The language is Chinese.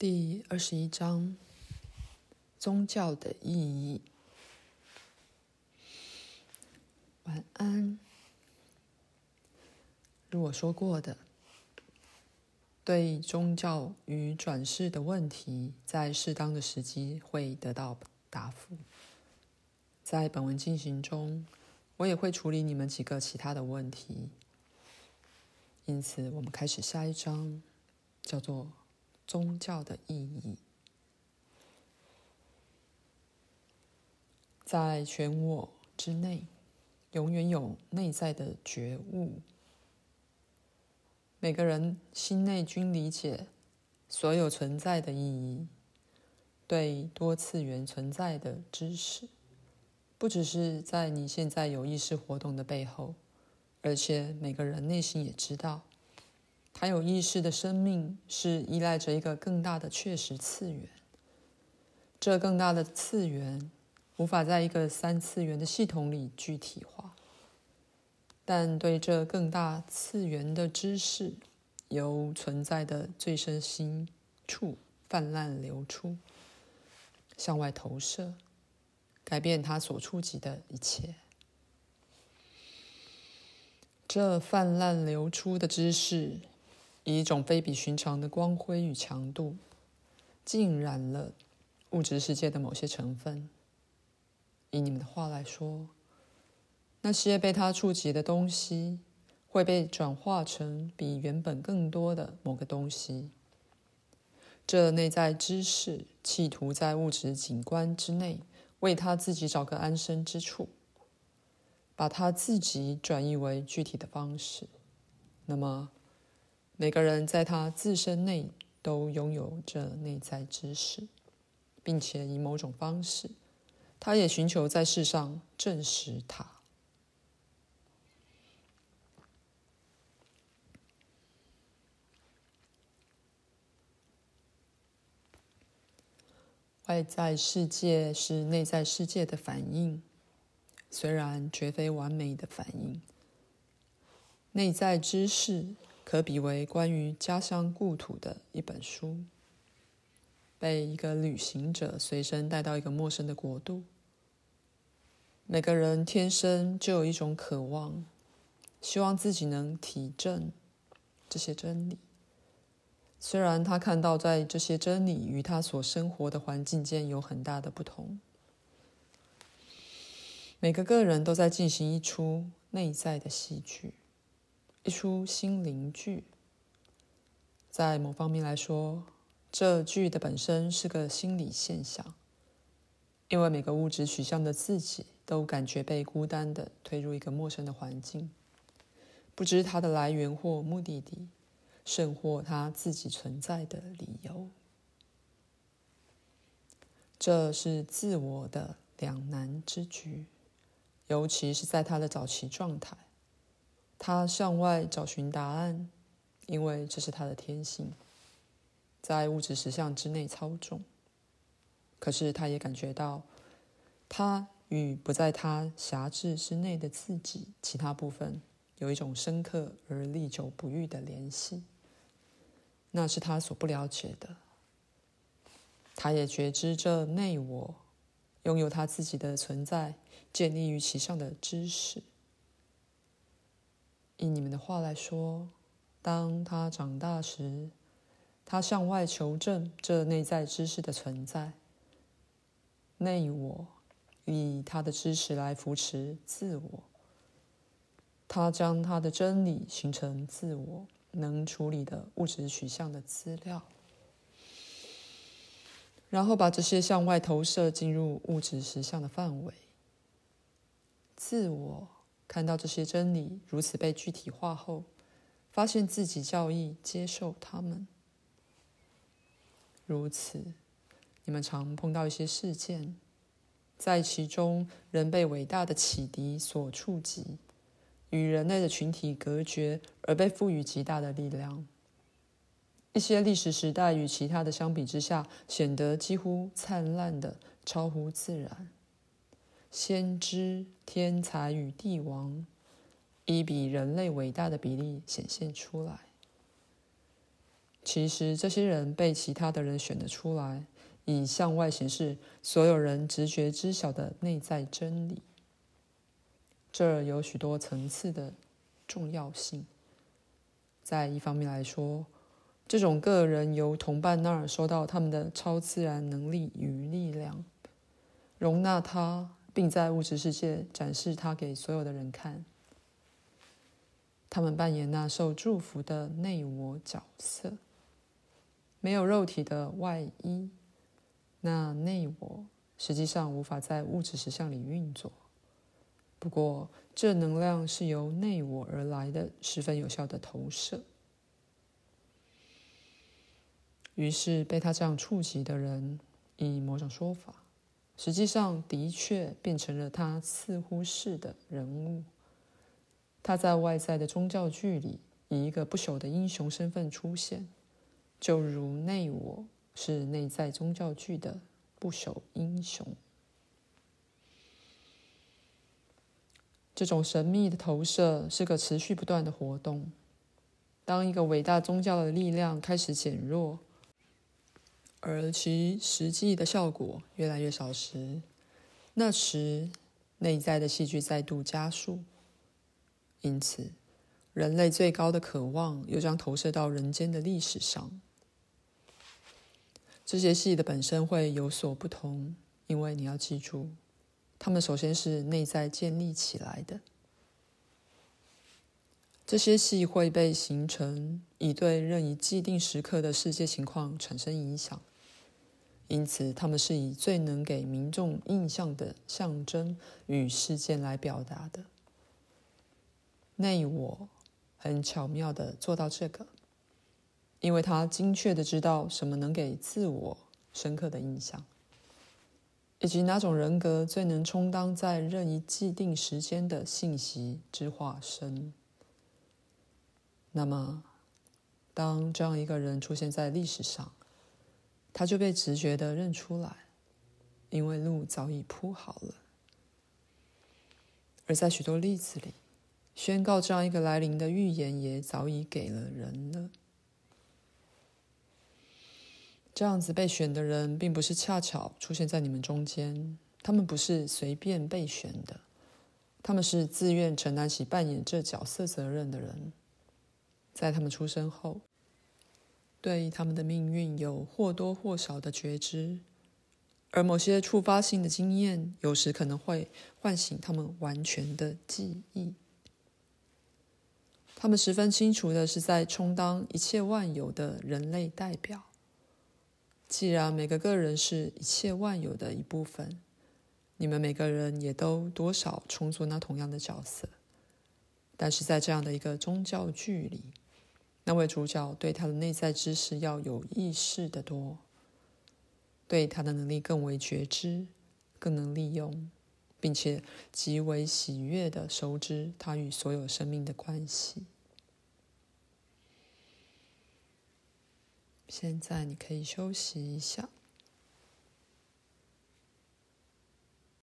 第二十一章：宗教的意义。晚安。如我说过的，对宗教与转世的问题，在适当的时机会得到答复。在本文进行中，我也会处理你们几个其他的问题。因此，我们开始下一章，叫做。宗教的意义，在全我之内，永远有内在的觉悟。每个人心内均理解所有存在的意义，对多次元存在的知识，不只是在你现在有意识活动的背后，而且每个人内心也知道。他有意识的生命是依赖着一个更大的确实次元，这更大的次元无法在一个三次元的系统里具体化，但对这更大次元的知识，由存在的最深心处泛滥流出，向外投射，改变它所触及的一切。这泛滥流出的知识。以一种非比寻常的光辉与强度，浸染了物质世界的某些成分。以你们的话来说，那些被它触及的东西，会被转化成比原本更多的某个东西。这内在知识企图在物质景观之内，为他自己找个安身之处，把他自己转移为具体的方式。那么。每个人在他自身内都拥有着内在知识，并且以某种方式，他也寻求在世上证实它。外在世界是内在世界的反应，虽然绝非完美的反应。内在知识。可比为关于家乡故土的一本书，被一个旅行者随身带到一个陌生的国度。每个人天生就有一种渴望，希望自己能体证这些真理。虽然他看到在这些真理与他所生活的环境间有很大的不同，每个个人都在进行一出内在的戏剧。一出心灵剧，在某方面来说，这剧的本身是个心理现象，因为每个物质取向的自己都感觉被孤单的推入一个陌生的环境，不知它的来源或目的地，甚或它自己存在的理由。这是自我的两难之局，尤其是在他的早期状态。他向外找寻答案，因为这是他的天性，在物质实相之内操纵。可是他也感觉到，他与不在他辖制之内的自己其他部分有一种深刻而历久不愈的联系，那是他所不了解的。他也觉知这内我拥有他自己的存在，建立于其上的知识。以你们的话来说，当他长大时，他向外求证这内在知识的存在。内我以他的知识来扶持自我，他将他的真理形成自我能处理的物质取向的资料，然后把这些向外投射进入物质实相的范围。自我。看到这些真理如此被具体化后，发现自己较易接受它们。如此，你们常碰到一些事件，在其中人被伟大的启迪所触及，与人类的群体隔绝，而被赋予极大的力量。一些历史时代与其他的相比之下，显得几乎灿烂的超乎自然。先知、天才与帝王，以比人类伟大的比例显现出来。其实这些人被其他的人选了出来，以向外显示所有人直觉知晓的内在真理。这有许多层次的重要性。在一方面来说，这种个人由同伴那儿收到他们的超自然能力与力量，容纳他，并在物质世界展示他给所有的人看。他们扮演那受祝福的内我角色，没有肉体的外衣，那内我实际上无法在物质实相里运作。不过，这能量是由内我而来的，十分有效的投射。于是，被他这样触及的人，以某种说法，实际上的确变成了他似乎是的人物。他在外在的宗教剧里，以一个不朽的英雄身份出现，就如内我是内在宗教剧的不朽英雄。这种神秘的投射是个持续不断的活动。当一个伟大宗教的力量开始减弱，而其实际的效果越来越少时，那时内在的戏剧再度加速。因此，人类最高的渴望又将投射到人间的历史上。这些戏的本身会有所不同，因为你要记住，它们首先是内在建立起来的。这些戏会被形成，以对任意既定时刻的世界情况产生影响。因此，他们是以最能给民众印象的象征与事件来表达的。内我很巧妙地做到这个，因为他精确地知道什么能给自我深刻的印象，以及哪种人格最能充当在任意既定时间的信息之化身。那么，当这样一个人出现在历史上，他就被直觉的认出来，因为路早已铺好了。而在许多例子里，宣告这样一个来临的预言也早已给了人了。这样子被选的人，并不是恰巧出现在你们中间，他们不是随便被选的，他们是自愿承担起扮演这角色责任的人，在他们出生后。对他们的命运有或多或少的觉知，而某些触发性的经验有时可能会唤醒他们完全的记忆。他们十分清楚的是在充当一切万有的人类代表。既然每个个人是一切万有的一部分，你们每个人也都多少充作那同样的角色。但是在这样的一个宗教剧里，那位主角对他的内在知识要有意识的多，对他的能力更为觉知，更能利用，并且极为喜悦的熟知他与所有生命的关系。现在你可以休息一下。